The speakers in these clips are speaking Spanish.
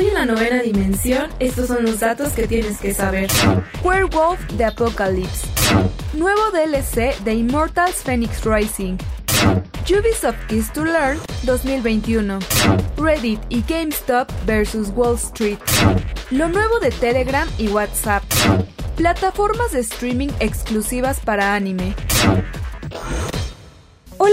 Hoy en la novena dimensión, estos son los datos que tienes que saber. Werewolf de Apocalypse. Nuevo DLC de Immortals Phoenix Rising. Ubisoft Kiss to Learn 2021. Reddit y GameStop vs Wall Street. Lo nuevo de Telegram y WhatsApp. Plataformas de streaming exclusivas para anime.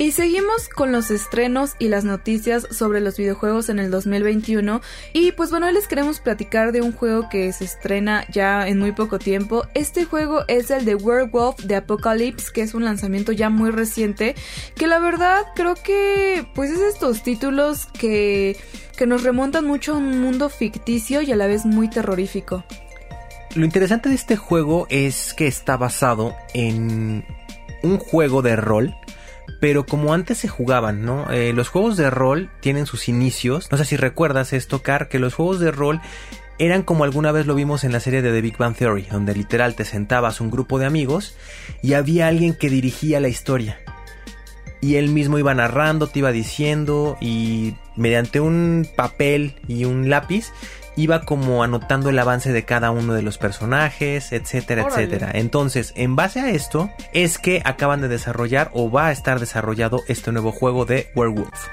Y seguimos con los estrenos y las noticias sobre los videojuegos en el 2021. Y pues bueno, les queremos platicar de un juego que se estrena ya en muy poco tiempo. Este juego es el de Werewolf de Apocalypse, que es un lanzamiento ya muy reciente. Que la verdad creo que pues es estos títulos que, que nos remontan mucho a un mundo ficticio y a la vez muy terrorífico. Lo interesante de este juego es que está basado en un juego de rol pero como antes se jugaban, ¿no? Eh, los juegos de rol tienen sus inicios. No sé si recuerdas esto, Car, que los juegos de rol eran como alguna vez lo vimos en la serie de The Big Bang Theory, donde literal te sentabas un grupo de amigos y había alguien que dirigía la historia. Y él mismo iba narrando, te iba diciendo y mediante un papel y un lápiz iba como anotando el avance de cada uno de los personajes, etcétera, etcétera. Entonces, en base a esto, es que acaban de desarrollar o va a estar desarrollado este nuevo juego de Werewolf.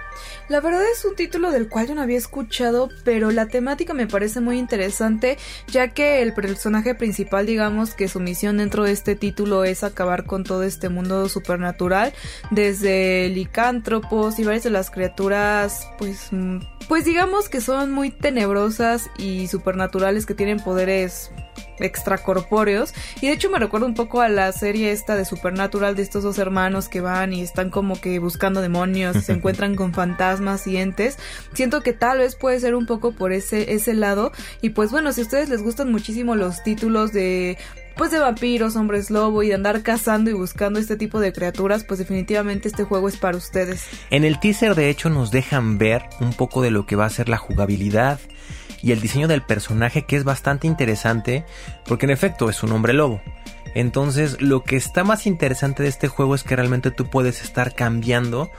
La verdad es un título del cual yo no había escuchado, pero la temática me parece muy interesante, ya que el personaje principal, digamos que su misión dentro de este título es acabar con todo este mundo supernatural, desde licántropos y varias de las criaturas, pues, mm, pues digamos que son muy tenebrosas y supernaturales que tienen poderes extracorpóreos y de hecho me recuerda un poco a la serie esta de Supernatural de estos dos hermanos que van y están como que buscando demonios, se encuentran con fantasmas y entes. Siento que tal vez puede ser un poco por ese ese lado y pues bueno, si a ustedes les gustan muchísimo los títulos de pues de vampiros, hombres lobo y de andar cazando y buscando este tipo de criaturas, pues definitivamente este juego es para ustedes. En el teaser de hecho nos dejan ver un poco de lo que va a ser la jugabilidad y el diseño del personaje que es bastante interesante porque en efecto es un hombre lobo. Entonces lo que está más interesante de este juego es que realmente tú puedes estar cambiando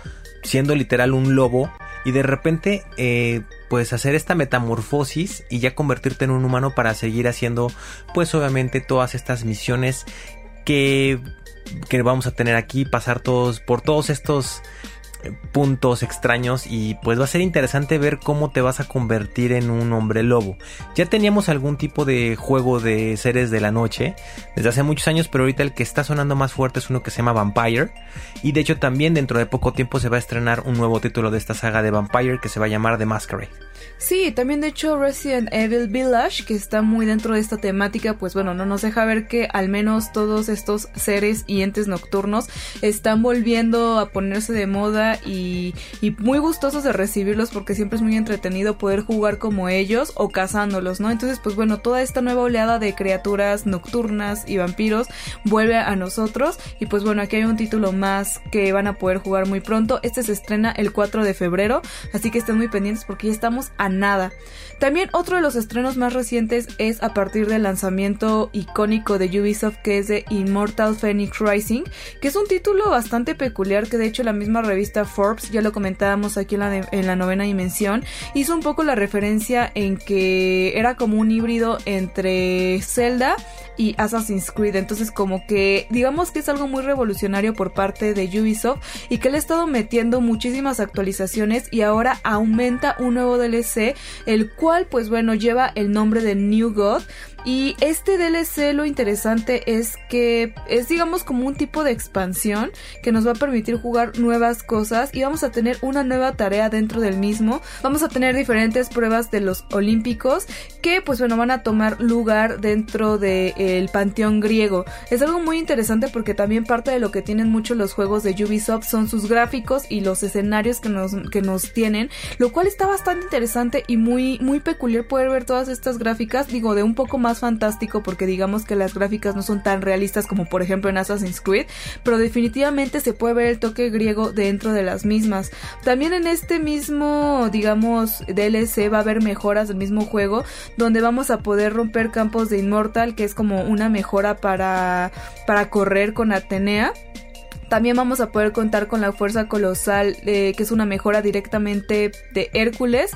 siendo literal un lobo y de repente eh, puedes hacer esta metamorfosis y ya convertirte en un humano para seguir haciendo pues obviamente todas estas misiones que, que vamos a tener aquí, pasar todos por todos estos puntos extraños y pues va a ser interesante ver cómo te vas a convertir en un hombre lobo. Ya teníamos algún tipo de juego de seres de la noche desde hace muchos años, pero ahorita el que está sonando más fuerte es uno que se llama Vampire y de hecho también dentro de poco tiempo se va a estrenar un nuevo título de esta saga de Vampire que se va a llamar The Masquerade. Sí, también de hecho Resident Evil Village, que está muy dentro de esta temática, pues bueno, no nos deja ver que al menos todos estos seres y entes nocturnos están volviendo a ponerse de moda y, muy gustosos de recibirlos porque siempre es muy entretenido poder jugar como ellos o cazándolos, ¿no? Entonces, pues bueno, toda esta nueva oleada de criaturas nocturnas y vampiros vuelve a nosotros y pues bueno, aquí hay un título más que van a poder jugar muy pronto. Este se estrena el 4 de febrero, así que estén muy pendientes porque ya estamos a nada. También otro de los estrenos más recientes es a partir del lanzamiento icónico de Ubisoft que es de Immortal Phoenix Rising, que es un título bastante peculiar que de hecho la misma revista Forbes, ya lo comentábamos aquí en la, en la novena dimensión, hizo un poco la referencia en que era como un híbrido entre Zelda y Assassin's Creed. Entonces como que digamos que es algo muy revolucionario por parte de Ubisoft y que le ha estado metiendo muchísimas actualizaciones y ahora aumenta un nuevo DLC, el cual pues bueno lleva el nombre de New God y este DLC lo interesante es que es digamos como un tipo de expansión que nos va a permitir jugar nuevas cosas y vamos a tener una nueva tarea dentro del mismo. Vamos a tener diferentes pruebas de los olímpicos que pues bueno van a tomar lugar dentro del panteón griego. Es algo muy interesante porque también parte de lo que tienen mucho los juegos de Ubisoft son sus gráficos y los escenarios que nos, que nos tienen, lo cual está bastante interesante y muy, muy peculiar poder ver todas estas gráficas, digo, de un poco más fantástico porque digamos que las gráficas no son tan realistas como por ejemplo en Assassin's Creed, pero definitivamente se puede ver el toque griego dentro de las mismas. También en este mismo, digamos, DLC va a haber mejoras del mismo juego donde vamos a poder romper campos de Immortal, que es como una mejora para, para correr con Atenea. También vamos a poder contar con la fuerza colosal, eh, que es una mejora directamente de Hércules.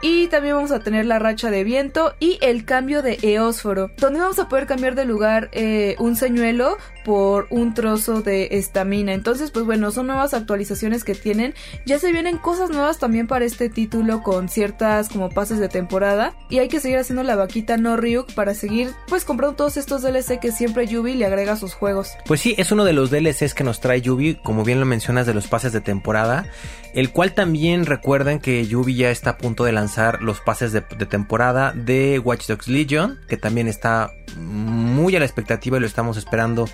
Y también vamos a tener la racha de viento y el cambio de eósforo, donde vamos a poder cambiar de lugar eh, un señuelo por un trozo de estamina. Entonces, pues bueno, son nuevas actualizaciones que tienen. Ya se vienen cosas nuevas también para este título con ciertas como pases de temporada. Y hay que seguir haciendo la vaquita no Ryuk para seguir pues comprando todos estos DLC que siempre Yubi le agrega a sus juegos. Pues sí, es uno de los DLCs que nos trae Yubi, como bien lo mencionas, de los pases de temporada. El cual también recuerden que Yubi ya está a punto de lanzar los pases de, de temporada de Watch Dogs Legion, que también está muy a la expectativa y lo estamos esperando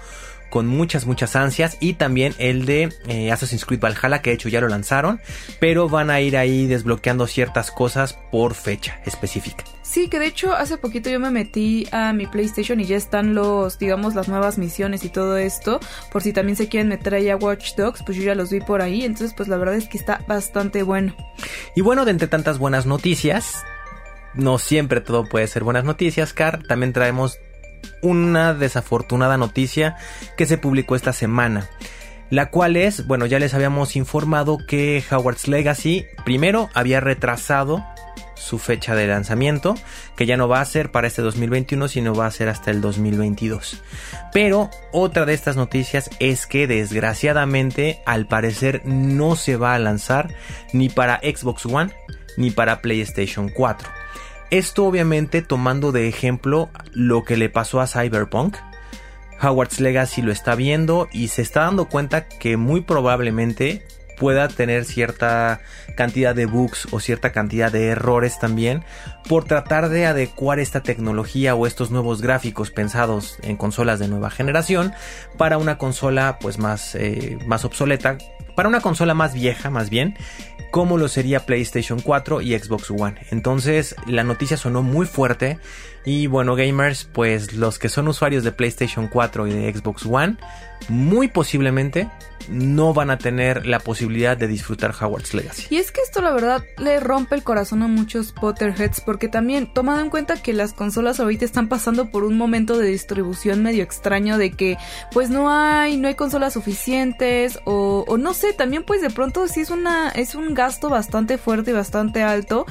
con muchas, muchas ansias. Y también el de eh, Assassin's Creed Valhalla, que de hecho ya lo lanzaron. Pero van a ir ahí desbloqueando ciertas cosas por fecha específica. Sí, que de hecho hace poquito yo me metí a mi PlayStation y ya están los, digamos, las nuevas misiones y todo esto. Por si también se quieren meter ahí a Watch Dogs, pues yo ya los vi por ahí. Entonces, pues la verdad es que está bastante bueno. Y bueno, de entre tantas buenas noticias, no siempre todo puede ser buenas noticias, Car. También traemos una desafortunada noticia que se publicó esta semana. La cual es, bueno, ya les habíamos informado que Howard's Legacy primero había retrasado su fecha de lanzamiento, que ya no va a ser para este 2021, sino va a ser hasta el 2022. Pero otra de estas noticias es que desgraciadamente al parecer no se va a lanzar ni para Xbox One ni para PlayStation 4. Esto obviamente tomando de ejemplo lo que le pasó a Cyberpunk. Howard's Legacy lo está viendo y se está dando cuenta que muy probablemente pueda tener cierta cantidad de bugs o cierta cantidad de errores también por tratar de adecuar esta tecnología o estos nuevos gráficos pensados en consolas de nueva generación para una consola pues más, eh, más obsoleta para una consola más vieja más bien como lo sería PlayStation 4 y Xbox One. Entonces la noticia sonó muy fuerte y bueno gamers pues los que son usuarios de PlayStation 4 y de Xbox One muy posiblemente no van a tener la posibilidad de disfrutar Howard's Legacy. Y es que esto la verdad le rompe el corazón a muchos Potterheads porque también tomando en cuenta que las consolas ahorita están pasando por un momento de distribución medio extraño de que pues no hay no hay consolas suficientes o, no sé también pues de pronto sí es una es un gasto bastante fuerte y bastante alto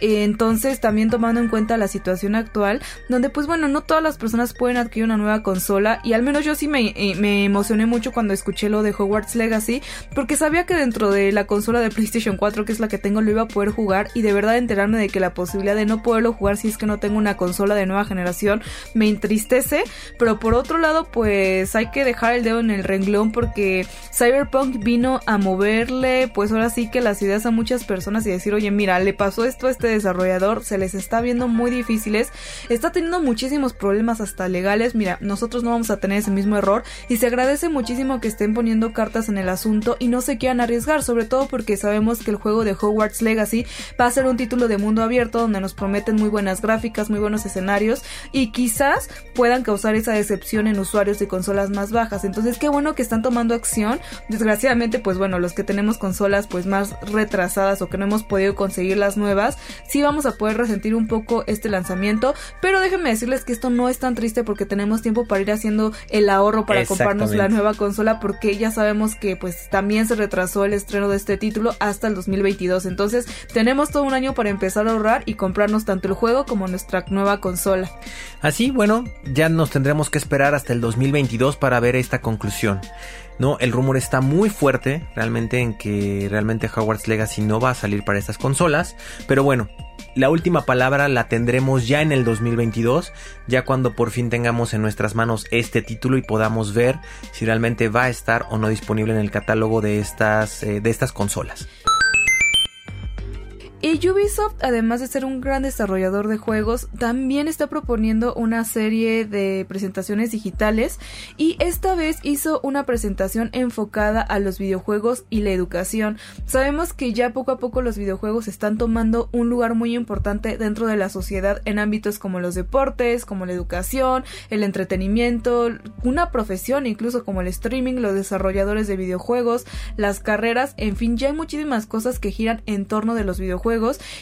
entonces también tomando en cuenta la situación actual donde pues bueno no todas las personas pueden adquirir una nueva consola y al menos yo sí me, eh, me emocioné mucho cuando escuché lo de Hogwarts Legacy, porque sabía que dentro de la consola de PlayStation 4, que es la que tengo, lo iba a poder jugar y de verdad enterarme de que la posibilidad de no poderlo jugar si es que no tengo una consola de nueva generación me entristece, pero por otro lado pues hay que dejar el dedo en el renglón porque Cyberpunk vino a moverle pues ahora sí que las ideas a muchas personas y decir, oye mira, le pasó esto a este desarrollador, se les está viendo muy difíciles, está teniendo muchísimos problemas hasta legales, mira, nosotros no vamos a tener ese mismo error y se agradece muchísimo que estén poniendo cartas en el asunto y no se quieran arriesgar, sobre todo porque sabemos que el juego de Hogwarts Legacy va a ser un título de mundo abierto donde nos prometen muy buenas gráficas, muy buenos escenarios y quizás puedan causar esa decepción en usuarios de consolas más bajas. Entonces, qué bueno que están tomando acción. Desgraciadamente, pues bueno, los que tenemos consolas pues más retrasadas o que no hemos podido conseguir las nuevas, sí vamos a poder resentir un poco este lanzamiento, pero déjenme decirles que esto no es tan triste porque tenemos tiempo para ir haciendo el ahorro para comprarnos la nueva consola porque ya sabemos que pues también se retrasó el estreno de este título hasta el 2022, entonces tenemos todo un año para empezar a ahorrar y comprarnos tanto el juego como nuestra nueva consola. Así, bueno, ya nos tendremos que esperar hasta el 2022 para ver esta conclusión. No, el rumor está muy fuerte realmente en que realmente Hogwarts Legacy no va a salir para estas consolas, pero bueno, la última palabra la tendremos ya en el 2022, ya cuando por fin tengamos en nuestras manos este título y podamos ver si realmente va a estar o no disponible en el catálogo de estas, eh, de estas consolas. Y Ubisoft, además de ser un gran desarrollador de juegos, también está proponiendo una serie de presentaciones digitales y esta vez hizo una presentación enfocada a los videojuegos y la educación. Sabemos que ya poco a poco los videojuegos están tomando un lugar muy importante dentro de la sociedad en ámbitos como los deportes, como la educación, el entretenimiento, una profesión incluso como el streaming, los desarrolladores de videojuegos, las carreras, en fin, ya hay muchísimas cosas que giran en torno de los videojuegos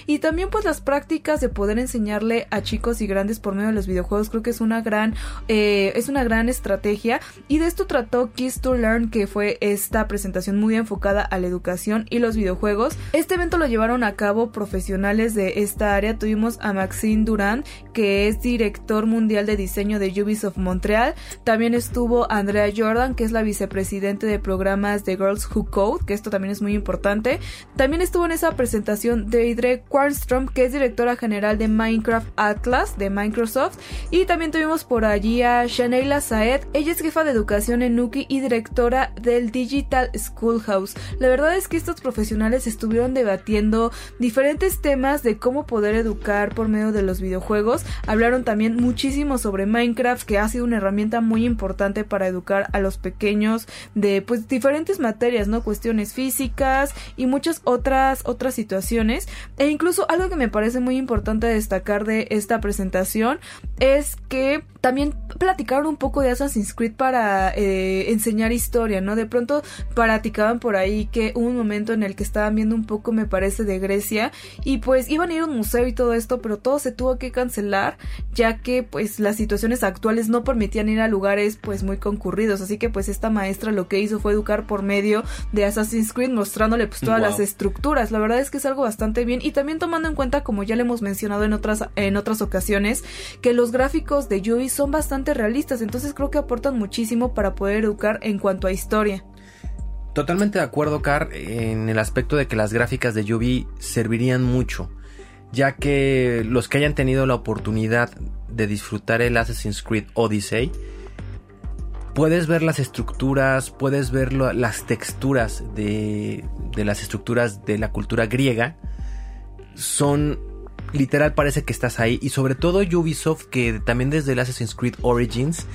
y también pues las prácticas de poder enseñarle a chicos y grandes por medio de los videojuegos creo que es una gran eh, es una gran estrategia. Y de esto trató Kiss to Learn que fue esta presentación muy enfocada a la educación y los videojuegos. Este evento lo llevaron a cabo profesionales de esta área. Tuvimos a Maxine Durand que es director mundial de diseño de Ubisoft Montreal. También estuvo Andrea Jordan que es la vicepresidente de programas de Girls Who Code que esto también es muy importante. También estuvo en esa presentación de Deidre Quarnstrom, que es directora general de Minecraft Atlas de Microsoft. Y también tuvimos por allí a Shaneila Saed, ella es jefa de educación en Nuki y directora del Digital Schoolhouse. La verdad es que estos profesionales estuvieron debatiendo diferentes temas de cómo poder educar por medio de los videojuegos. Hablaron también muchísimo sobre Minecraft, que ha sido una herramienta muy importante para educar a los pequeños de pues diferentes materias, ¿no? Cuestiones físicas y muchas otras otras situaciones. E incluso algo que me parece muy importante destacar de esta presentación es que también platicaron un poco de Assassin's Creed para eh, enseñar historia, ¿no? De pronto platicaban por ahí que hubo un momento en el que estaban viendo un poco, me parece, de Grecia y pues iban a ir a un museo y todo esto, pero todo se tuvo que cancelar ya que pues las situaciones actuales no permitían ir a lugares pues muy concurridos, así que pues esta maestra lo que hizo fue educar por medio de Assassin's Creed mostrándole pues todas las estructuras. La verdad es que es algo bastante bien y también tomando en cuenta como ya le hemos mencionado en otras en otras ocasiones que los gráficos de Yui son bastante realistas, entonces creo que aportan muchísimo para poder educar en cuanto a historia. Totalmente de acuerdo, Car, en el aspecto de que las gráficas de Yubi servirían mucho, ya que los que hayan tenido la oportunidad de disfrutar el Assassin's Creed Odyssey, puedes ver las estructuras, puedes ver las texturas de, de las estructuras de la cultura griega, son literal parece que estás ahí. Y sobre todo Ubisoft, que también desde el Assassin's Creed Origins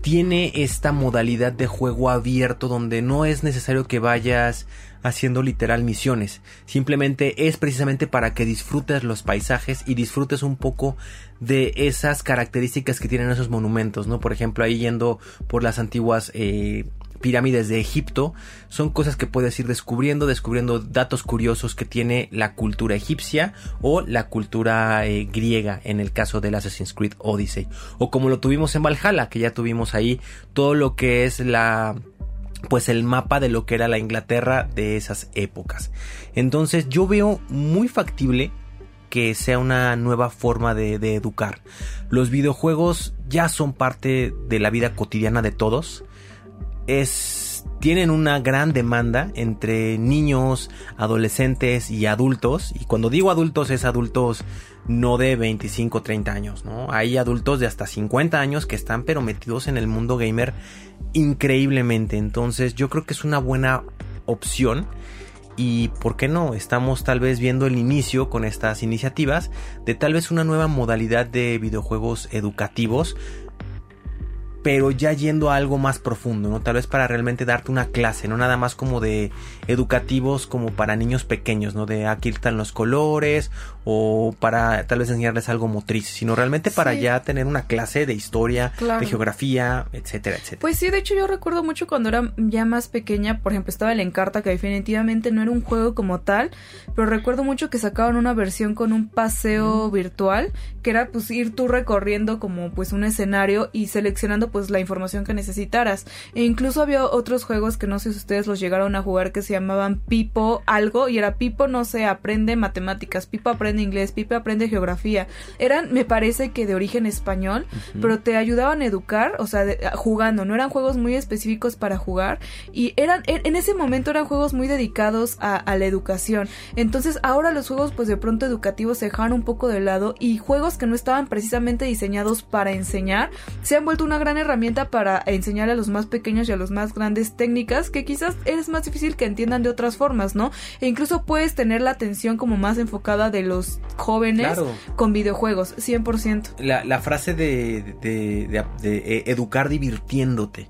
tiene esta modalidad de juego abierto donde no es necesario que vayas haciendo literal misiones. Simplemente es precisamente para que disfrutes los paisajes y disfrutes un poco de esas características que tienen esos monumentos, ¿no? Por ejemplo, ahí yendo por las antiguas eh, pirámides de Egipto, son cosas que puedes ir descubriendo, descubriendo datos curiosos que tiene la cultura egipcia o la cultura eh, griega en el caso del Assassin's Creed Odyssey. O como lo tuvimos en Valhalla, que ya tuvimos ahí todo lo que es la pues el mapa de lo que era la Inglaterra de esas épocas. Entonces yo veo muy factible que sea una nueva forma de, de, educar. Los videojuegos ya son parte de la vida cotidiana de todos es tienen una gran demanda entre niños, adolescentes y adultos. Y cuando digo adultos es adultos no de 25 o 30 años, ¿no? Hay adultos de hasta 50 años que están pero metidos en el mundo gamer increíblemente. Entonces yo creo que es una buena opción. Y por qué no, estamos tal vez viendo el inicio con estas iniciativas de tal vez una nueva modalidad de videojuegos educativos pero ya yendo a algo más profundo, ¿no? Tal vez para realmente darte una clase, no nada más como de educativos como para niños pequeños, ¿no? De aquí están los colores o para tal vez enseñarles algo motriz, sino realmente para ya tener una clase de historia, de geografía, etcétera, etcétera. Pues sí, de hecho yo recuerdo mucho cuando era ya más pequeña, por ejemplo, estaba el Encarta que definitivamente no era un juego como tal, pero recuerdo mucho que sacaban una versión con un paseo virtual, que era pues ir tú recorriendo como pues un escenario y seleccionando pues la información que necesitaras. E incluso había otros juegos que no sé si ustedes los llegaron a jugar que se llamaban Pipo algo y era Pipo no sé, aprende matemáticas, Pipo aprende inglés, Pipo aprende geografía. Eran, me parece que de origen español, pero te ayudaban a educar, o sea, jugando, no eran juegos muy específicos para jugar y eran, en, ese momento eran juegos muy dedicados a, a la educación. Entonces ahora los juegos pues de pronto educativos se dejaron un poco de lado y juegos que no estaban precisamente diseñados para enseñar se han vuelto una gran herramienta para enseñar a los más pequeños y a los más grandes técnicas que quizás es más difícil que entiendan de otras formas, ¿no? E incluso puedes tener la atención como más enfocada de los jóvenes con videojuegos, 100%. La, la frase de, de, de educar divirtiéndote,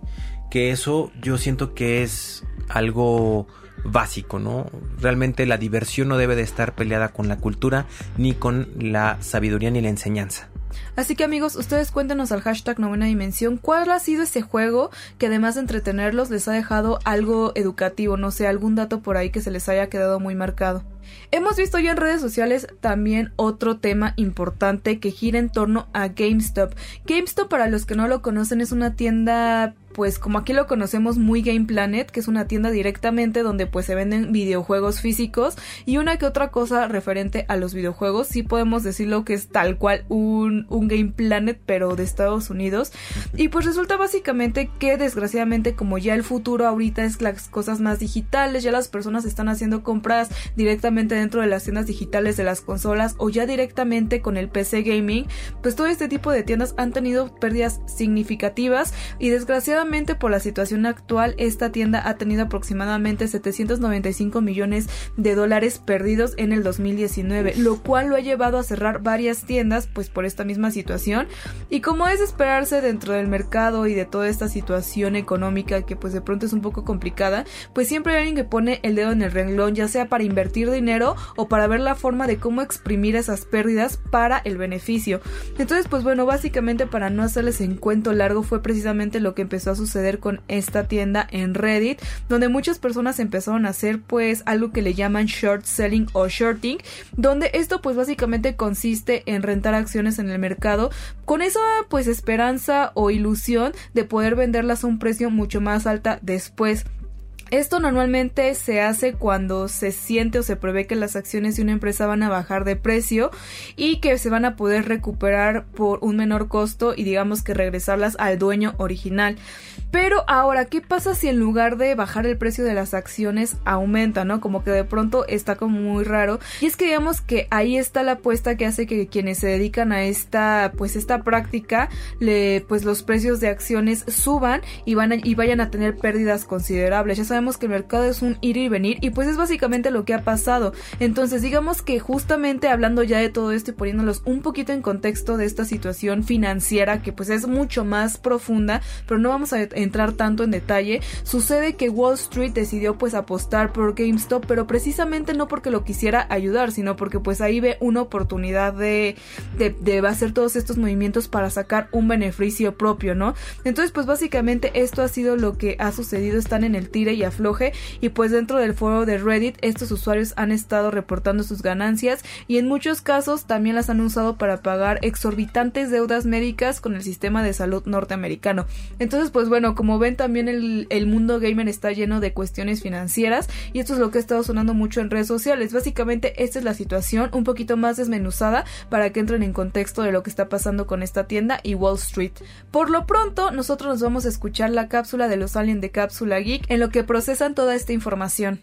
que eso yo siento que es algo básico, ¿no? Realmente la diversión no debe de estar peleada con la cultura, ni con la sabiduría, ni la enseñanza. Así que amigos, ustedes cuéntenos al hashtag novena dimensión cuál ha sido ese juego que además de entretenerlos les ha dejado algo educativo, no sé, algún dato por ahí que se les haya quedado muy marcado. Hemos visto ya en redes sociales también otro tema importante que gira en torno a GameStop. GameStop, para los que no lo conocen, es una tienda pues como aquí lo conocemos muy Game Planet, que es una tienda directamente donde pues se venden videojuegos físicos y una que otra cosa referente a los videojuegos, sí podemos decirlo que es tal cual un, un Game Planet pero de Estados Unidos y pues resulta básicamente que desgraciadamente como ya el futuro ahorita es las cosas más digitales, ya las personas están haciendo compras directamente dentro de las tiendas digitales de las consolas o ya directamente con el PC gaming, pues todo este tipo de tiendas han tenido pérdidas significativas y desgraciadamente por la situación actual, esta tienda ha tenido aproximadamente 795 millones de dólares perdidos en el 2019, lo cual lo ha llevado a cerrar varias tiendas pues por esta misma situación. Y como es esperarse dentro del mercado y de toda esta situación económica que pues de pronto es un poco complicada, pues siempre hay alguien que pone el dedo en el renglón, ya sea para invertir dinero o para ver la forma de cómo exprimir esas pérdidas para el beneficio. Entonces pues bueno, básicamente para no hacerles en cuento largo fue precisamente lo que empezó a suceder con esta tienda en Reddit, donde muchas personas empezaron a hacer pues algo que le llaman short selling o shorting, donde esto pues básicamente consiste en rentar acciones en el mercado con esa pues esperanza o ilusión de poder venderlas a un precio mucho más alta después. Esto normalmente se hace cuando se siente o se prevé que las acciones de una empresa van a bajar de precio y que se van a poder recuperar por un menor costo y digamos que regresarlas al dueño original. Pero ahora, ¿qué pasa si en lugar de bajar el precio de las acciones aumenta, no? Como que de pronto está como muy raro. Y es que digamos que ahí está la apuesta que hace que quienes se dedican a esta, pues esta práctica, le, pues los precios de acciones suban y van y vayan a tener pérdidas considerables. Ya sabemos que el mercado es un ir y venir y pues es básicamente lo que ha pasado. Entonces digamos que justamente hablando ya de todo esto y poniéndolos un poquito en contexto de esta situación financiera que pues es mucho más profunda, pero no vamos a entrar tanto en detalle, sucede que Wall Street decidió pues apostar por GameStop, pero precisamente no porque lo quisiera ayudar, sino porque pues ahí ve una oportunidad de, de, de hacer todos estos movimientos para sacar un beneficio propio, ¿no? Entonces pues básicamente esto ha sido lo que ha sucedido, están en el tire y afloje y pues dentro del foro de Reddit estos usuarios han estado reportando sus ganancias y en muchos casos también las han usado para pagar exorbitantes deudas médicas con el sistema de salud norteamericano. Entonces pues bueno, como ven también el, el, mundo gamer está lleno de cuestiones financieras y esto es lo que ha estado sonando mucho en redes sociales. Básicamente esta es la situación un poquito más desmenuzada para que entren en contexto de lo que está pasando con esta tienda y Wall Street. Por lo pronto nosotros nos vamos a escuchar la cápsula de los aliens de Cápsula Geek en lo que procesan toda esta información.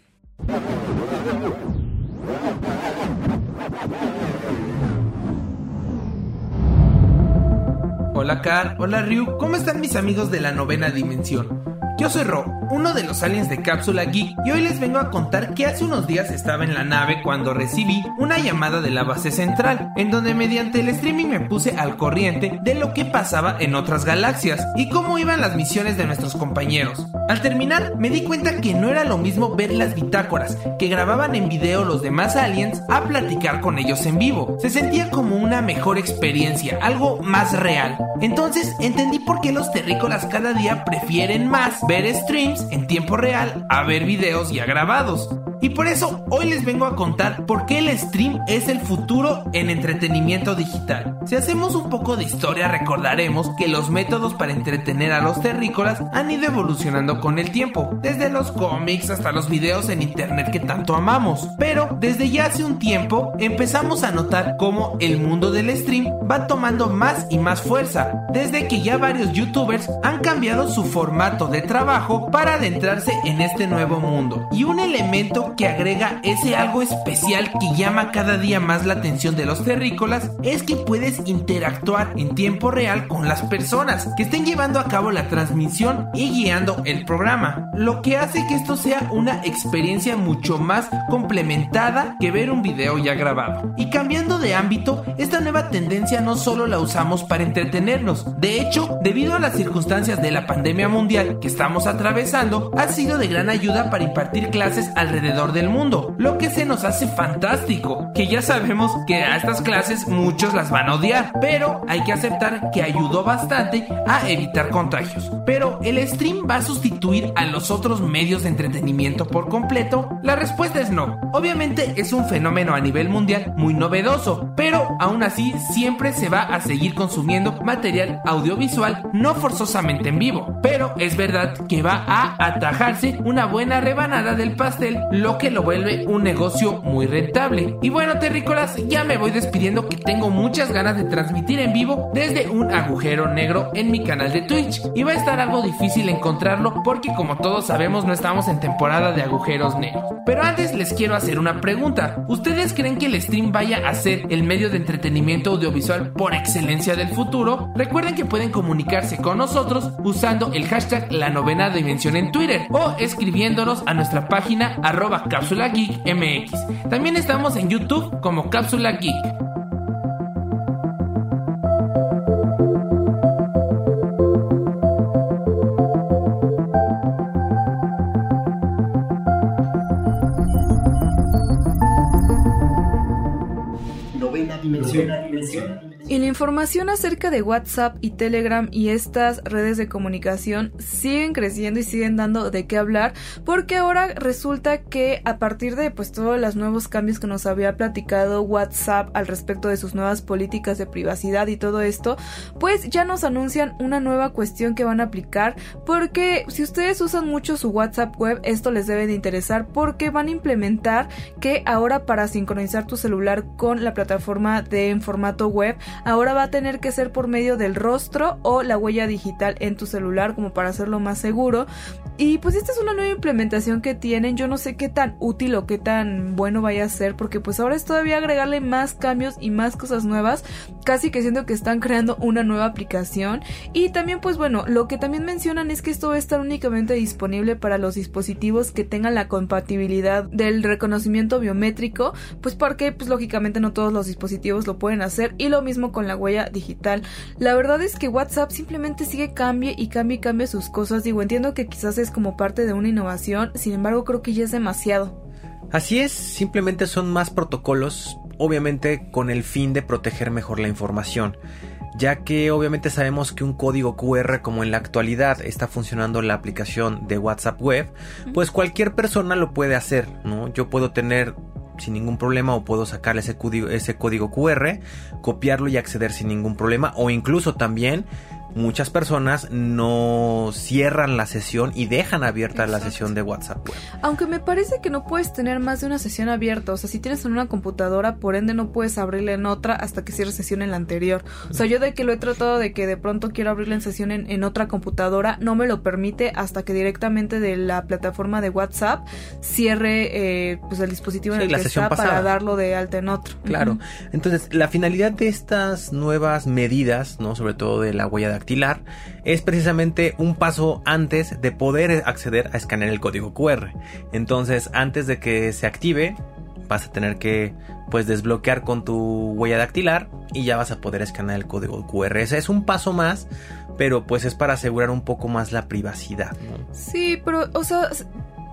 Hola Car, hola Ryu, ¿cómo están mis amigos de la novena dimensión? Yo soy Ro, uno de los aliens de Cápsula Geek y hoy les vengo a contar que hace unos días estaba en la nave cuando recibí una llamada de la base central, en donde mediante el streaming me puse al corriente de lo que pasaba en otras galaxias y cómo iban las misiones de nuestros compañeros. Al terminar me di cuenta que no era lo mismo ver las bitácoras que grababan en video los demás aliens a platicar con ellos en vivo. Se sentía como una mejor experiencia, algo más real. Entonces entendí por qué los terrícolas cada día prefieren más ver streams en tiempo real a ver videos ya grabados. Y por eso hoy les vengo a contar por qué el stream es el futuro en entretenimiento digital. Si hacemos un poco de historia recordaremos que los métodos para entretener a los terrícolas han ido evolucionando con el tiempo, desde los cómics hasta los videos en internet que tanto amamos. Pero desde ya hace un tiempo empezamos a notar cómo el mundo del stream va tomando más y más fuerza, desde que ya varios youtubers han cambiado su formato de trabajo para adentrarse en este nuevo mundo. Y un elemento que agrega ese algo especial que llama cada día más la atención de los terrícolas es que puedes interactuar en tiempo real con las personas que estén llevando a cabo la transmisión y guiando el programa, lo que hace que esto sea una experiencia mucho más complementada que ver un video ya grabado. Y cambiando de ámbito, esta nueva tendencia no solo la usamos para entretenernos, de hecho, debido a las circunstancias de la pandemia mundial que estamos atravesando, ha sido de gran ayuda para impartir clases alrededor del mundo, lo que se nos hace fantástico, que ya sabemos que a estas clases muchos las van a odiar, pero hay que aceptar que ayudó bastante a evitar contagios. Pero ¿el stream va a sustituir a los otros medios de entretenimiento por completo? La respuesta es no. Obviamente es un fenómeno a nivel mundial muy novedoso, pero aún así siempre se va a seguir consumiendo material audiovisual no forzosamente en vivo. Pero es verdad que va a atajarse una buena rebanada del pastel, lo que lo vuelve un negocio muy rentable. Y bueno, terrícolas, ya me voy despidiendo que tengo muchas ganas de transmitir en vivo desde un agujero negro en mi canal de Twitch. Y va a estar algo difícil encontrarlo porque como todos sabemos no estamos en temporada de agujeros negros. Pero antes les quiero hacer una pregunta. ¿Ustedes creen que el stream vaya a ser el medio de entretenimiento audiovisual por excelencia del futuro? Recuerden que pueden comunicarse con nosotros usando el hashtag la novena dimensión en Twitter o escribiéndonos a nuestra página arroba Cápsula Geek MX. También estamos en YouTube como Cápsula Geek. Información acerca de WhatsApp y Telegram y estas redes de comunicación siguen creciendo y siguen dando de qué hablar porque ahora resulta que a partir de pues todos los nuevos cambios que nos había platicado WhatsApp al respecto de sus nuevas políticas de privacidad y todo esto, pues ya nos anuncian una nueva cuestión que van a aplicar porque si ustedes usan mucho su WhatsApp web esto les debe de interesar porque van a implementar que ahora para sincronizar tu celular con la plataforma de en formato web ahora va a tener que ser por medio del rostro o la huella digital en tu celular como para hacerlo más seguro. Y pues esta es una nueva implementación que tienen, yo no sé qué tan útil o qué tan bueno vaya a ser porque pues ahora es todavía agregarle más cambios y más cosas nuevas, casi que siento que están creando una nueva aplicación. Y también pues bueno, lo que también mencionan es que esto va a estar únicamente disponible para los dispositivos que tengan la compatibilidad del reconocimiento biométrico, pues porque pues lógicamente no todos los dispositivos lo pueden hacer. Y lo mismo con la huella digital. La verdad es que WhatsApp simplemente sigue cambie y cambie y cambie sus cosas. Digo, entiendo que quizás es como parte de una innovación, sin embargo creo que ya es demasiado. Así es, simplemente son más protocolos, obviamente con el fin de proteger mejor la información ya que obviamente sabemos que un código QR como en la actualidad está funcionando la aplicación de WhatsApp web, pues cualquier persona lo puede hacer, ¿no? Yo puedo tener sin ningún problema o puedo sacarle ese código, ese código QR, copiarlo y acceder sin ningún problema o incluso también muchas personas no cierran la sesión y dejan abierta la sesión de WhatsApp Aunque me parece que no puedes tener más de una sesión abierta, o sea, si tienes en una computadora, por ende no puedes abrirla en otra hasta que cierres sesión en la anterior. O sea, yo de que lo he tratado de que de pronto quiero abrirla en sesión en, otra computadora, no me lo permite hasta que directamente de la plataforma de WhatsApp cierre eh, pues el dispositivo en el que está para darlo de alta en otro. Claro. Entonces, la finalidad de estas nuevas medidas, ¿no? Sobre todo de la huella es precisamente un paso antes de poder acceder a escanear el código QR. Entonces, antes de que se active, vas a tener que pues desbloquear con tu huella dactilar y ya vas a poder escanear el código QR. Ese es un paso más, pero pues es para asegurar un poco más la privacidad. Sí, pero o sea,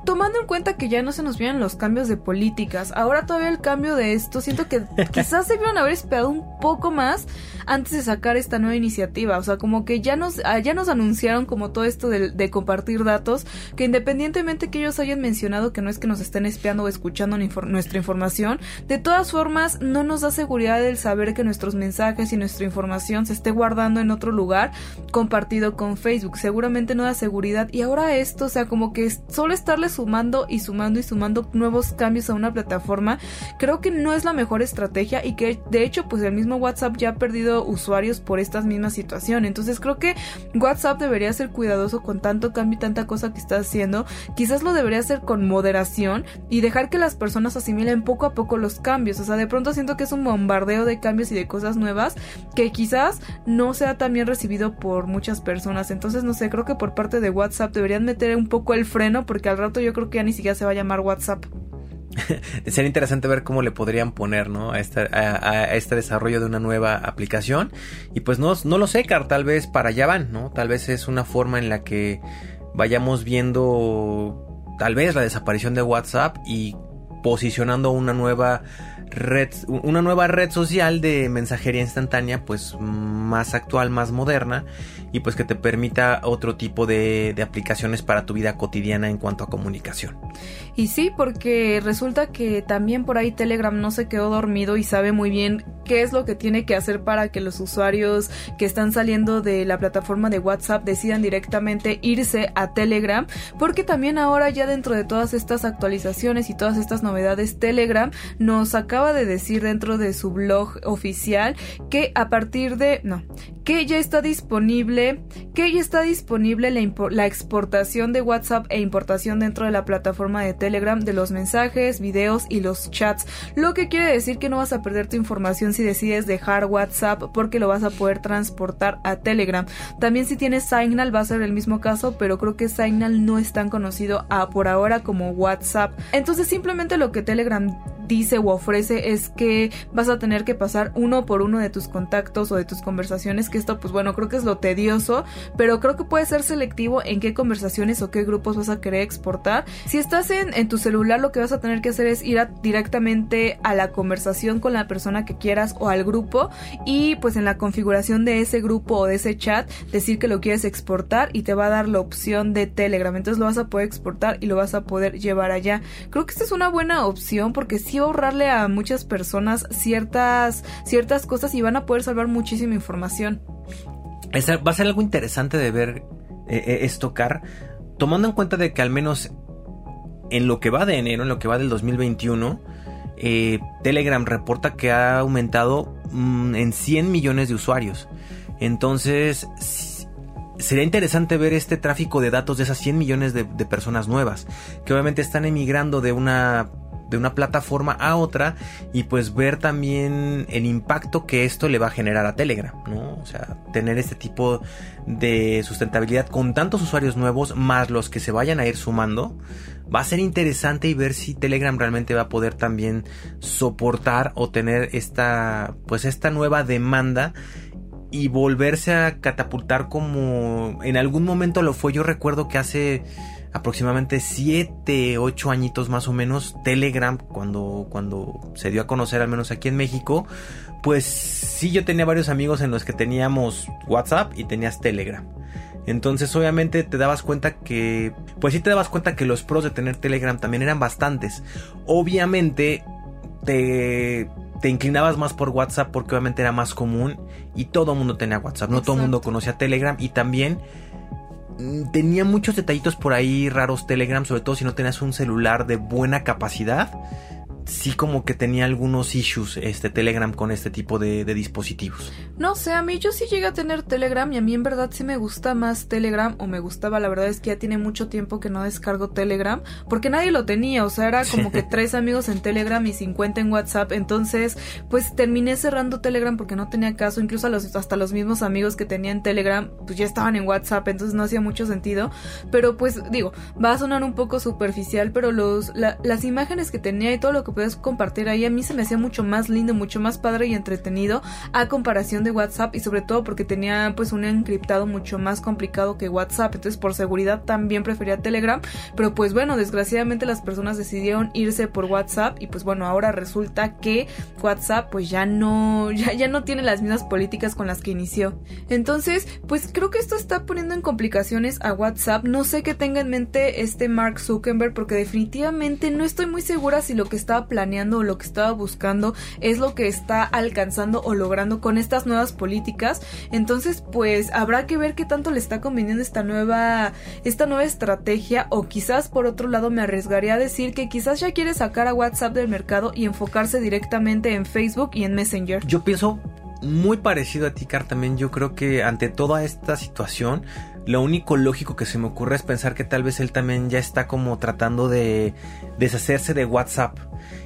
tomando en cuenta que ya no se nos vienen los cambios de políticas, ahora todavía el cambio de esto, siento que quizás se debieron haber esperado un poco más antes de sacar esta nueva iniciativa. O sea, como que ya nos, ah, ya nos anunciaron como todo esto de, compartir datos, que independientemente que ellos hayan mencionado que no es que nos estén espiando o escuchando nuestra información, de todas formas no nos da seguridad el saber que nuestros mensajes y nuestra información se esté guardando en otro lugar compartido con Facebook. Seguramente no da seguridad. Y ahora esto, o sea, como que solo estarle sumando y sumando y sumando nuevos cambios a una plataforma, creo que no es la mejor estrategia y que de hecho pues el mismo WhatsApp ya ha perdido usuarios por estas mismas situaciones. Entonces creo que WhatsApp debería ser cuidadoso con tanto cambio y tanta cosa que está haciendo. Quizás lo debería hacer con moderación y dejar que las personas asimilen poco a poco los cambios. O sea, de pronto siento que es un bombardeo de cambios y de cosas nuevas que quizás no sea tan bien recibido por muchas personas. Entonces, no sé, creo que por parte de WhatsApp deberían meter un poco el freno porque al rato yo creo que ya ni siquiera se va a llamar WhatsApp. Sería interesante ver cómo le podrían poner, ¿no? A este, desarrollo de una nueva aplicación. Y pues no, no lo sé, Car, tal vez para allá van, ¿no? Tal vez es una forma en la que vayamos viendo tal vez la desaparición de WhatsApp y posicionando una nueva red, una nueva red social de mensajería instantánea, pues más actual, más moderna y pues que te permita otro tipo de, aplicaciones para tu vida cotidiana en cuanto a comunicación. Y sí, porque resulta que también por ahí Telegram no se quedó dormido y sabe muy bien qué es lo que tiene que hacer para que los usuarios que están saliendo de la plataforma de WhatsApp decidan directamente irse a Telegram, porque también ahora ya dentro de todas estas actualizaciones y todas estas novedades Telegram nos acaba de decir dentro de su blog oficial que a partir de no, que ya está disponible, que ya está disponible la, la exportación de WhatsApp e importación dentro de la plataforma de Telegram de los mensajes, videos y los chats, lo que quiere decir que no vas a perder tu información si decides dejar WhatsApp porque lo vas a poder transportar a Telegram. También si tienes Signal va a ser el mismo caso, pero creo que Signal no es tan conocido a, por ahora como WhatsApp. Entonces simplemente lo que Telegram dice o ofrece es que vas a tener que pasar uno por uno de tus contactos o de tus conversaciones, que esto pues bueno, creo que es lo tedioso, pero creo que puede ser selectivo en qué conversaciones o qué grupos vas a querer exportar. Si estás en, tu celular, lo que vas a tener que hacer es ir directamente a la conversación con la persona que quieras o al grupo y pues en la configuración de ese grupo o de ese chat decir que lo quieres exportar y te va a dar la opción de Telegram. Entonces lo vas a poder exportar y lo vas a poder llevar allá. Creo que esta es una buena opción porque si ahorrarle a muchas personas ciertas, ciertas cosas y van a poder salvar muchísima información. Va a ser algo interesante de ver eh, eh, esto, Car, tomando en cuenta de que al menos en lo que va de enero, en lo que va del 2021, eh, Telegram reporta que ha aumentado mm, en 100 millones de usuarios. Entonces, sería interesante ver este tráfico de datos de esas 100 millones de, personas nuevas, que obviamente están emigrando de una de una plataforma a otra y pues ver también el impacto que esto le va a generar a Telegram, ¿no? O sea, tener este tipo de sustentabilidad con tantos usuarios nuevos más los que se vayan a ir sumando, va a ser interesante y ver si Telegram realmente va a poder también soportar o tener esta pues esta nueva demanda y volverse a catapultar como en algún momento lo fue. Yo recuerdo que hace aproximadamente 7, 8 añitos más o menos, Telegram, cuando, cuando se dio a conocer, al menos aquí en México, pues sí yo tenía varios amigos en los que teníamos WhatsApp y tenías Telegram. Entonces obviamente te dabas cuenta que, pues sí te dabas cuenta que los pros de tener Telegram también eran bastantes. Obviamente te, te inclinabas más por WhatsApp porque obviamente era más común y todo el mundo tenía WhatsApp, no todo el mundo conocía Telegram y también tenía muchos detallitos por ahí raros Telegram, sobre todo si no tenías un celular de buena capacidad. Sí como que tenía algunos issues este Telegram con este tipo de, de, dispositivos. No sé, a mí yo sí llegué a tener Telegram y a mí en verdad sí me gusta más Telegram o me gustaba, la verdad es que ya tiene mucho tiempo que no descargo Telegram porque nadie lo tenía, o sea, era como que tres amigos en Telegram y 50 en WhatsApp, entonces pues terminé cerrando Telegram porque no tenía caso, incluso los, hasta los mismos amigos que tenía en Telegram pues ya estaban en WhatsApp, entonces no hacía mucho sentido, pero pues digo, va a sonar un poco superficial, pero los las imágenes que tenía y todo lo que puedes compartir ahí a mí se me hacía mucho más lindo, mucho más padre y entretenido a comparación de WhatsApp y sobre todo porque tenía pues un encriptado mucho más complicado que WhatsApp, entonces por seguridad también prefería Telegram, pero pues bueno, desgraciadamente las personas decidieron irse por WhatsApp y pues bueno, ahora resulta que WhatsApp pues ya no ya, ya no tiene las mismas políticas con las que inició. Entonces, pues creo que esto está poniendo en complicaciones a WhatsApp. No sé qué tenga en mente este Mark Zuckerberg porque definitivamente no estoy muy segura si lo que planeando o lo que estaba buscando es lo que está alcanzando o logrando con estas nuevas políticas. Entonces, pues habrá que ver qué tanto le está conveniendo esta nueva esta nueva estrategia o quizás por otro lado me arriesgaría a decir que quizás ya quiere sacar a WhatsApp del mercado y enfocarse directamente en Facebook y en Messenger. Yo pienso muy parecido a ti, Car, también yo creo que ante toda esta situación, lo único lógico que se me ocurre es pensar que tal vez él también ya está como tratando de deshacerse de WhatsApp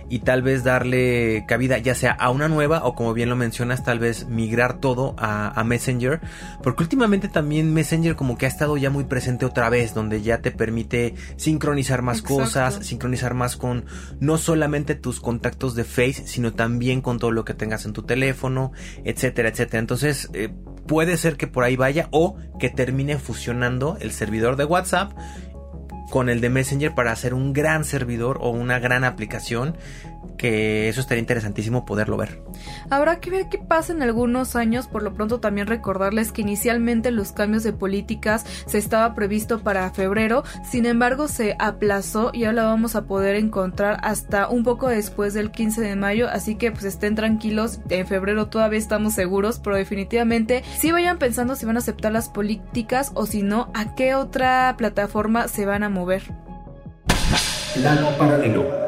y tal vez darle cabida ya sea a una nueva o como bien lo mencionas tal vez migrar todo a, Messenger porque últimamente también Messenger como que ha estado ya muy presente otra vez donde ya te permite sincronizar más cosas sincronizar más con no solamente tus contactos de Face sino también con todo lo que tengas en tu teléfono etcétera etcétera. Entonces eh, puede ser que por ahí vaya o que termine fusionando el servidor de WhatsApp con el de Messenger para hacer un gran servidor o una gran aplicación que eso estaría interesantísimo poderlo ver. Habrá que ver qué pasa en algunos años, por lo pronto también recordarles que inicialmente los cambios de políticas se estaba previsto para febrero, sin embargo se aplazó y ahora vamos a poder encontrar hasta un poco después del 15 de mayo, así que pues estén tranquilos, en febrero todavía estamos seguros, pero definitivamente si vayan pensando si van a aceptar las políticas o si no, a qué otra plataforma se van a mover. Plano paralelo.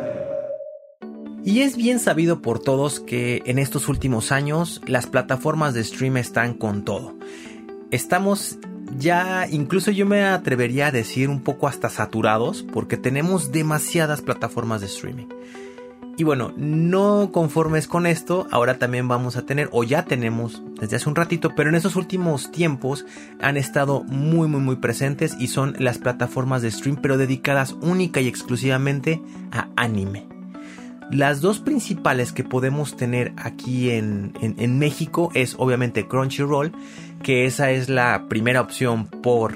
Y es bien sabido por todos que en estos últimos años las plataformas de stream están con todo. Estamos ya, incluso yo me atrevería a decir un poco hasta saturados porque tenemos demasiadas plataformas de streaming. Y bueno, no conformes con esto, ahora también vamos a tener, o ya tenemos desde hace un ratito, pero en estos últimos tiempos han estado muy muy muy presentes y son las plataformas de stream, pero dedicadas única y exclusivamente a anime. Las dos principales que podemos tener aquí en, México es obviamente Crunchyroll, que esa es la primera opción por,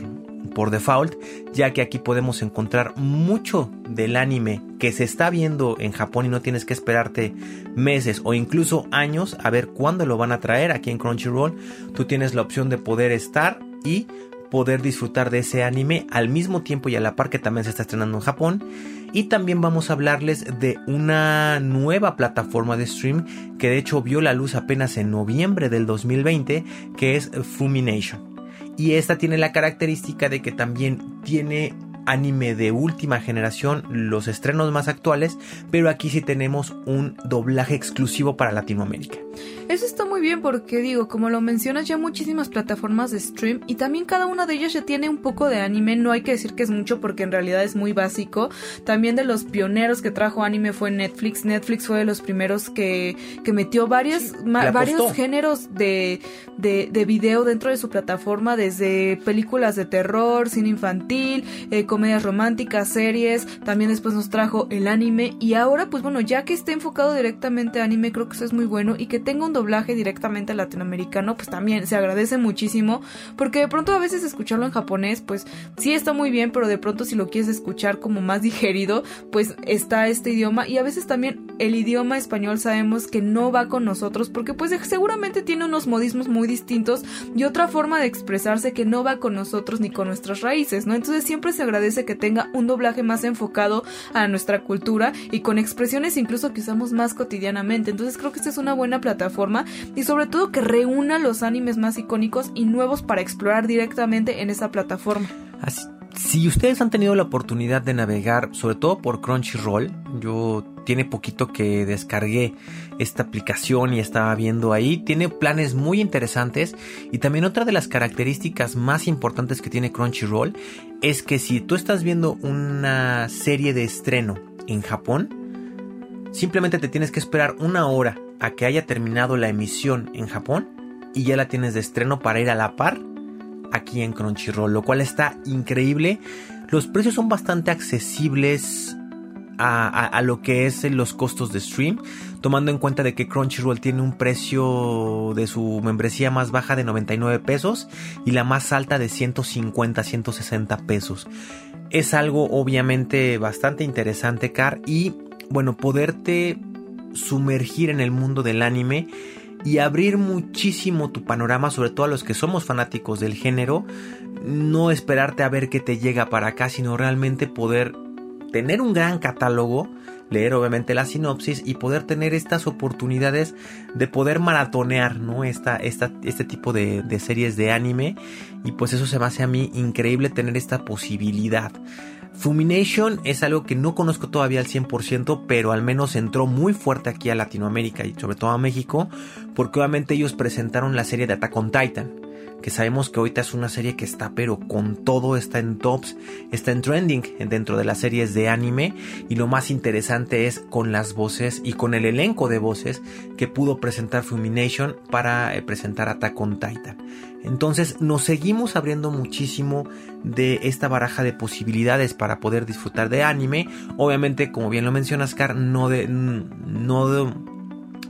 por default, ya que aquí podemos encontrar mucho del anime que se está viendo en Japón y no tienes que esperarte meses o incluso años a ver cuándo lo van a traer aquí en Crunchyroll. Tú tienes la opción de poder estar y poder disfrutar de ese anime al mismo tiempo y a la par que también se está estrenando en Japón y también vamos a hablarles de una nueva plataforma de stream que de hecho vio la luz apenas en noviembre del 2020 que es Fumination. Y esta tiene la característica de que también tiene anime de última generación, los estrenos más actuales, pero aquí sí tenemos un doblaje exclusivo para Latinoamérica. Eso está muy bien porque digo, como lo mencionas, ya muchísimas plataformas de stream y también cada una de ellas ya tiene un poco de anime, no hay que decir que es mucho porque en realidad es muy básico. También de los pioneros que trajo anime fue Netflix, Netflix fue de los primeros que, que metió varios, varios géneros de, de, de, video dentro de su plataforma, desde películas de terror, cine infantil, eh, comedias románticas, series, también después nos trajo el anime y ahora pues bueno, ya que esté enfocado directamente a anime, creo que eso es muy bueno y que tenga un doblaje directamente latinoamericano, pues también se agradece muchísimo, porque de pronto a veces escucharlo en japonés, pues sí está muy bien, pero de pronto si lo quieres escuchar como más digerido, pues está este idioma y a veces también el idioma español sabemos que no va con nosotros porque pues seguramente tiene unos modismos muy distintos y otra forma de expresarse que no va con nosotros ni con nuestras raíces, ¿no? Entonces siempre se agradece que tenga un doblaje más enfocado a nuestra cultura y con expresiones incluso que usamos más cotidianamente. Entonces creo que esta es una buena plataforma y sobre todo que reúna los animes más icónicos y nuevos para explorar directamente en esa plataforma. Así, Si ustedes han tenido la oportunidad de navegar, sobre todo por Crunchyroll, yo tiene poquito que descargué esta aplicación y estaba viendo ahí, tiene planes muy interesantes y también otra de las características más importantes que tiene Crunchyroll es que si tú estás viendo una serie de estreno en Japón, simplemente te tienes que esperar una hora a que haya terminado la emisión en Japón y ya la tienes de estreno para ir a la par aquí en Crunchyroll, lo cual está increíble. Los precios son bastante accesibles a, lo que es los costos de stream, tomando en cuenta de que Crunchyroll tiene un precio de su membresía más baja de 99 pesos y la más alta de 150 160 pesos. Es algo obviamente bastante interesante, Car, y bueno, poderte sumergir en el mundo del anime y abrir muchísimo tu panorama, sobre todo a los que somos fanáticos del género, no esperarte a ver qué te llega para acá, sino realmente poder tener un gran catálogo, leer obviamente la sinopsis y poder tener estas oportunidades de poder maratonear, ¿no? Esta, esta, este tipo de, de series de anime y pues eso se me hace a mí increíble tener esta posibilidad. Fumination es algo que no conozco todavía al 100%, pero al menos entró muy fuerte aquí a Latinoamérica y sobre todo a México, porque obviamente ellos presentaron la serie de Attack on Titan, que sabemos que ahorita es una serie que está pero con todo, está en tops, está en trending dentro de las series de anime y lo más interesante es con las voces y con el elenco de voces que pudo presentar Fumination para eh, presentar Attack on Titan. Entonces nos seguimos abriendo muchísimo de esta baraja de posibilidades para poder disfrutar de anime. Obviamente, como bien lo mencionas, Car, no de, no de,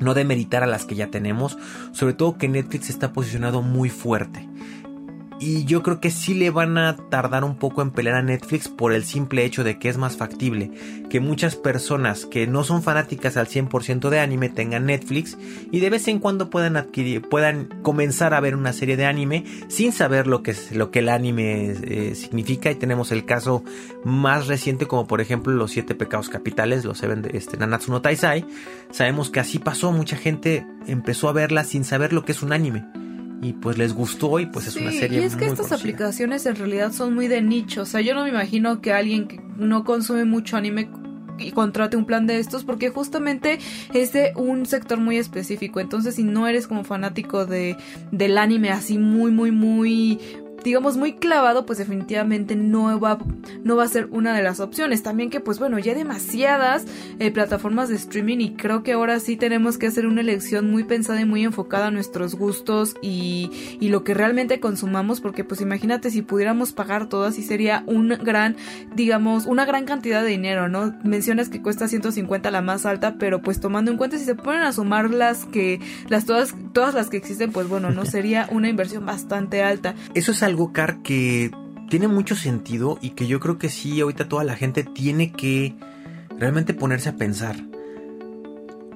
no demeritar a las que ya tenemos. Sobre todo que Netflix está posicionado muy fuerte y yo creo que sí le van a tardar un poco en pelear a Netflix por el simple hecho de que es más factible que muchas personas que no son fanáticas al 100% de anime tengan Netflix y de vez en cuando puedan adquirir, puedan comenzar a ver una serie de anime sin saber lo que, es, lo que el anime eh, significa. Y tenemos el caso más reciente como por ejemplo los siete pecados capitales, los seven este, Nanatsu no Taisai, sabemos que así pasó, mucha gente empezó a verla sin saber lo que es un anime y pues les gustó y pues es una serie y es que estas aplicaciones en realidad son muy de nicho o sea yo no me imagino que alguien que no consume mucho anime y contrate un plan de estos porque justamente es de un sector muy específico entonces si no eres como fanático de del anime así muy muy muy digamos, muy clavado, pues definitivamente no va, no va a ser una de las opciones. También que, pues bueno, ya hay demasiadas eh, plataformas de streaming y creo que ahora sí tenemos que hacer una elección muy pensada y muy enfocada a nuestros gustos y, y lo que realmente consumamos, porque pues imagínate si pudiéramos pagar todas y sería un gran, digamos, una gran cantidad de dinero, ¿no? Mencionas que cuesta 150 la más alta, pero pues tomando en cuenta si se ponen a sumar las que, las todas, todas las que existen, pues bueno, no sería una inversión bastante alta. Eso es algo, Car, que tiene mucho sentido y que yo creo que sí, ahorita toda la gente tiene que realmente ponerse a pensar.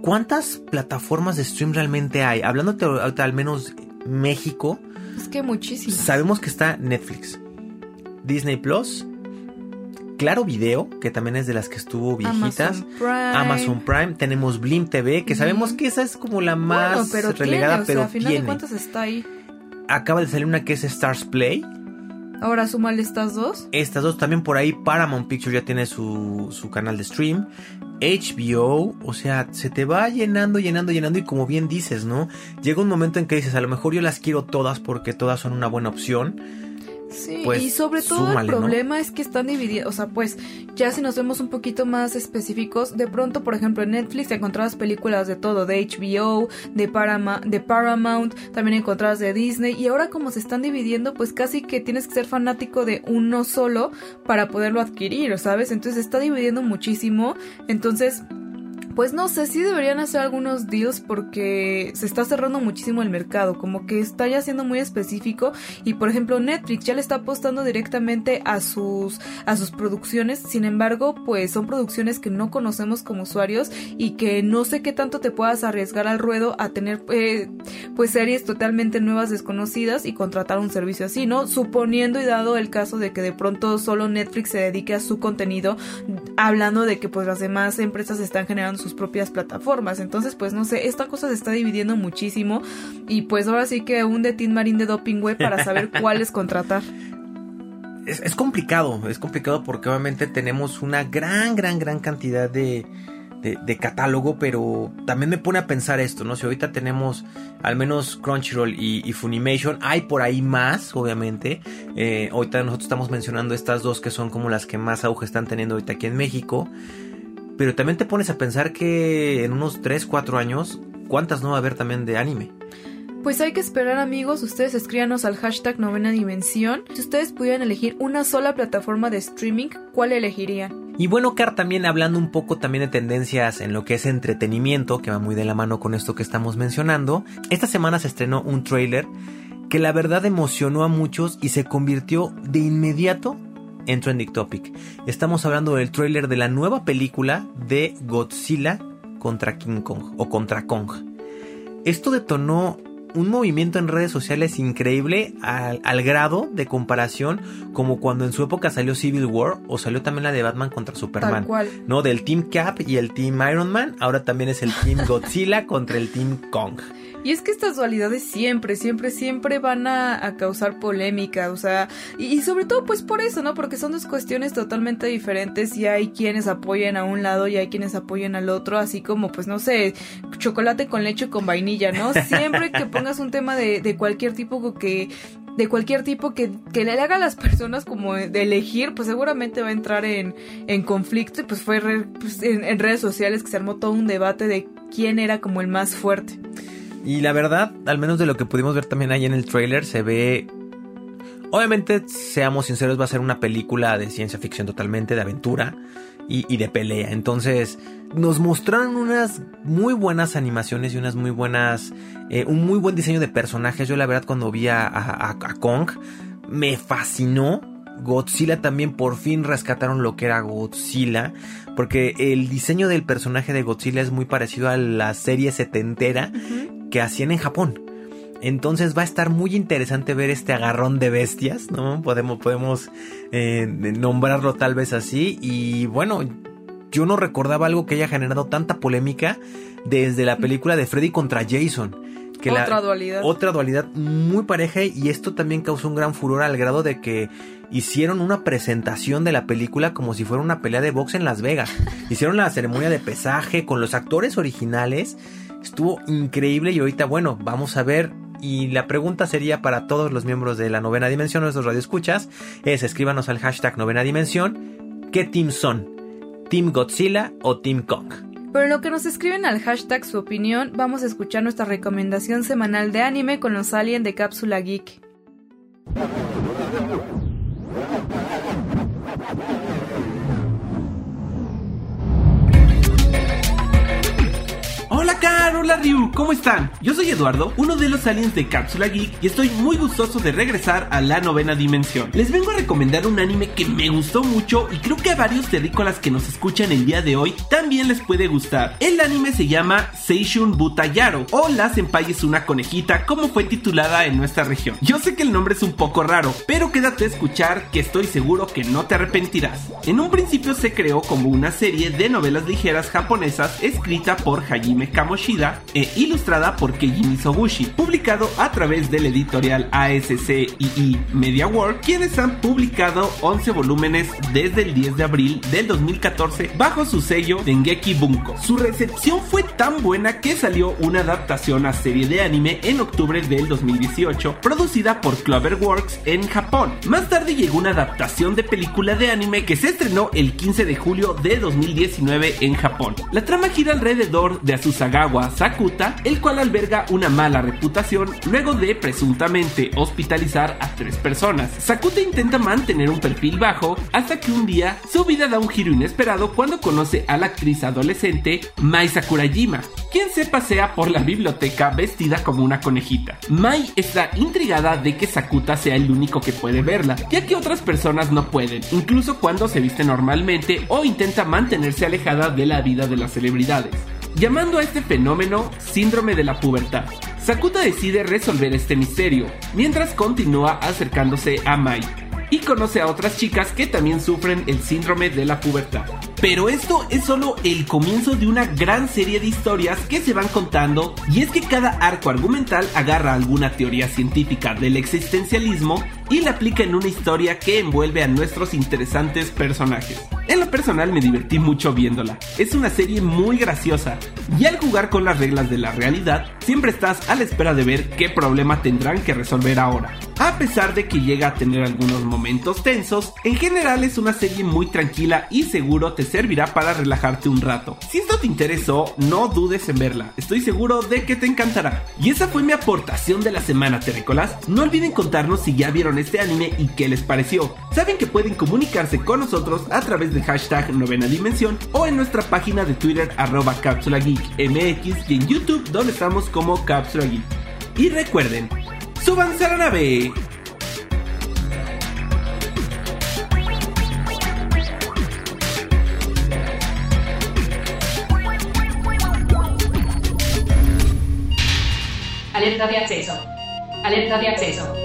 ¿Cuántas plataformas de stream realmente hay? Hablándote ahorita al menos México. Es que muchísimas. Sabemos que está Netflix, Disney Plus, Claro Video, que también es de las que estuvo viejitas. Amazon Prime. Amazon Prime. Tenemos Blim TV, que sabemos que esa es como la más pero relegada, tiene, pero o sea, a final tiene. de cuentas está ahí. Acaba de salir una que es Stars Play. Ahora súmale estas dos. Estas dos también por ahí. Paramount Pictures ya tiene su, su canal de stream. HBO, o sea, se te va llenando, llenando, llenando y como bien dices, ¿no? Llega un momento en que dices, a lo mejor yo las quiero todas porque todas son una buena opción. Sí, Pues, y sobre todo súmale, el ¿no? problema es que están divididos, o sea, pues ya si nos vemos un poquito más específicos, de pronto, por ejemplo, en Netflix encontrabas películas de todo, de HBO, de, Parama- de Paramount, también encontrabas de Disney, y ahora como se están dividiendo, pues casi que tienes que ser fanático de uno solo para poderlo adquirir, ¿sabes? Entonces se está dividiendo muchísimo, entonces... Pues no sé, sí deberían hacer algunos deals porque se está cerrando muchísimo el mercado, como que está ya siendo muy específico y por ejemplo Netflix ya le está apostando directamente a sus a sus producciones, sin embargo, pues son producciones que no conocemos como usuarios y que no sé qué tanto te puedas arriesgar al ruedo a tener eh, pues series totalmente nuevas desconocidas y contratar un servicio así, ¿no? Suponiendo y dado el caso de que de pronto solo Netflix se dedique a su contenido, hablando de que pues las demás empresas están generando sus propias plataformas. Entonces, pues no sé, esta cosa se está dividiendo muchísimo y pues ahora sí que un de Tin Marín de Doping Web para saber cuáles contratar. es, es complicado, es complicado porque obviamente tenemos una gran, gran, gran cantidad de, de, de catálogo, pero también me pone a pensar esto, ¿no? Si ahorita tenemos al menos Crunchyroll y, y Funimation, hay por ahí más, obviamente. Eh, ahorita nosotros estamos mencionando estas dos que son como las que más auge están teniendo ahorita aquí en México. Pero también te pones a pensar que en unos 3, 4 años, ¿cuántas no va a haber también de anime? Pues hay que esperar amigos, ustedes escríbanos al hashtag novena dimensión. Si ustedes pudieran elegir una sola plataforma de streaming, ¿cuál elegirían? Y bueno, Car, también hablando un poco también de tendencias en lo que es entretenimiento, que va muy de la mano con esto que estamos mencionando, esta semana se estrenó un tráiler que la verdad emocionó a muchos y se convirtió de inmediato en trending topic. Estamos hablando del tráiler de la nueva película de Godzilla contra King Kong o contra Kong. Esto detonó un movimiento en redes sociales increíble al, al, grado de comparación como cuando en su época salió Civil War o salió también la de Batman contra Superman. Tal cual. No, del Team Cap y el Team Iron Man, ahora también es el Team Godzilla contra el Team Kong. Y es que estas dualidades siempre, siempre, siempre van a, a causar polémica, o sea, y, y, sobre todo pues por eso, ¿no? Porque son dos cuestiones totalmente diferentes y hay quienes apoyan a un lado y hay quienes apoyan al otro, así como pues no sé, chocolate con leche con vainilla, ¿no? Siempre que pongas un tema de, de cualquier tipo que de cualquier tipo que, que, le haga a las personas como de elegir, pues seguramente va a entrar en, en conflicto y pues fue pues, en, en redes sociales que se armó todo un debate de quién era como el más fuerte. Y la verdad, al menos de lo que pudimos ver también ahí en el trailer, se ve... Obviamente, seamos sinceros, va a ser una película de ciencia ficción totalmente, de aventura y, y de pelea. Entonces, nos mostraron unas muy buenas animaciones y unas muy buenas... Eh, un muy buen diseño de personajes. Yo la verdad cuando vi a, a, a Kong, me fascinó Godzilla también por fin rescataron lo que era Godzilla. Porque el diseño del personaje de Godzilla es muy parecido a la serie setentera uh -huh. que hacían en Japón. Entonces va a estar muy interesante ver este agarrón de bestias, ¿no? Podemos, podemos eh, nombrarlo tal vez así. Y bueno, yo no recordaba algo que haya generado tanta polémica desde la película de Freddy contra Jason. Que otra la, dualidad. Otra dualidad muy pareja y esto también causó un gran furor al grado de que hicieron una presentación de la película como si fuera una pelea de box en Las Vegas. hicieron la ceremonia de pesaje con los actores originales. Estuvo increíble y ahorita, bueno, vamos a ver. Y la pregunta sería para todos los miembros de la novena dimensión, nuestros radioescuchas, es escríbanos al hashtag novena dimensión. ¿Qué team son? ¿Team Godzilla o Team Kong? Pero en lo que nos escriben al hashtag su opinión, vamos a escuchar nuestra recomendación semanal de anime con los aliens de Cápsula Geek. Hola Ryu, ¿cómo están? Yo soy Eduardo, uno de los aliens de Cápsula Geek y estoy muy gustoso de regresar a la novena dimensión. Les vengo a recomendar un anime que me gustó mucho y creo que a varios terrícolas que nos escuchan el día de hoy también les puede gustar. El anime se llama Seishun Butayaro o La Senpai es una conejita como fue titulada en nuestra región. Yo sé que el nombre es un poco raro, pero quédate a escuchar que estoy seguro que no te arrepentirás. En un principio se creó como una serie de novelas ligeras japonesas escrita por Hajime Kamoshida e ilustrada por Keiji Mizoguchi, publicado a través del editorial ASCII Media World, quienes han publicado 11 volúmenes desde el 10 de abril del 2014 bajo su sello Dengeki Bunko. Su recepción fue tan buena que salió una adaptación a serie de anime en octubre del 2018, producida por Cloverworks en Japón. Más tarde llegó una adaptación de película de anime que se estrenó el 15 de julio de 2019 en Japón. La trama gira alrededor de Asusagawa Sakuta, el cual alberga una mala reputación luego de presuntamente hospitalizar a tres personas. Sakuta intenta mantener un perfil bajo hasta que un día su vida da un giro inesperado cuando conoce a la actriz adolescente Mai Sakurajima, quien se pasea por la biblioteca vestida como una conejita. Mai está intrigada de que Sakuta sea el único que puede verla, ya que otras personas no pueden, incluso cuando se viste normalmente o intenta mantenerse alejada de la vida de las celebridades llamando a este fenómeno síndrome de la pubertad. Sakuta decide resolver este misterio, mientras continúa acercándose a Mai, y conoce a otras chicas que también sufren el síndrome de la pubertad. Pero esto es solo el comienzo de una gran serie de historias que se van contando y es que cada arco argumental agarra alguna teoría científica del existencialismo y la aplica en una historia que envuelve a nuestros interesantes personajes. En lo personal me divertí mucho viéndola. Es una serie muy graciosa y al jugar con las reglas de la realidad, siempre estás a la espera de ver qué problema tendrán que resolver ahora. A pesar de que llega a tener algunos momentos tensos, en general es una serie muy tranquila y seguro te servirá para relajarte un rato. Si esto te interesó, no dudes en verla, estoy seguro de que te encantará. Y esa fue mi aportación de la semana, terrícolas. No olviden contarnos si ya vieron este anime y qué les pareció. Saben que pueden comunicarse con nosotros a través del hashtag novena dimensión o en nuestra página de Twitter arroba cápsula geek mx y en YouTube donde estamos como cápsula geek. Y recuerden, ¡súbanse a la nave! Alerta de acceso. Alerta de acceso.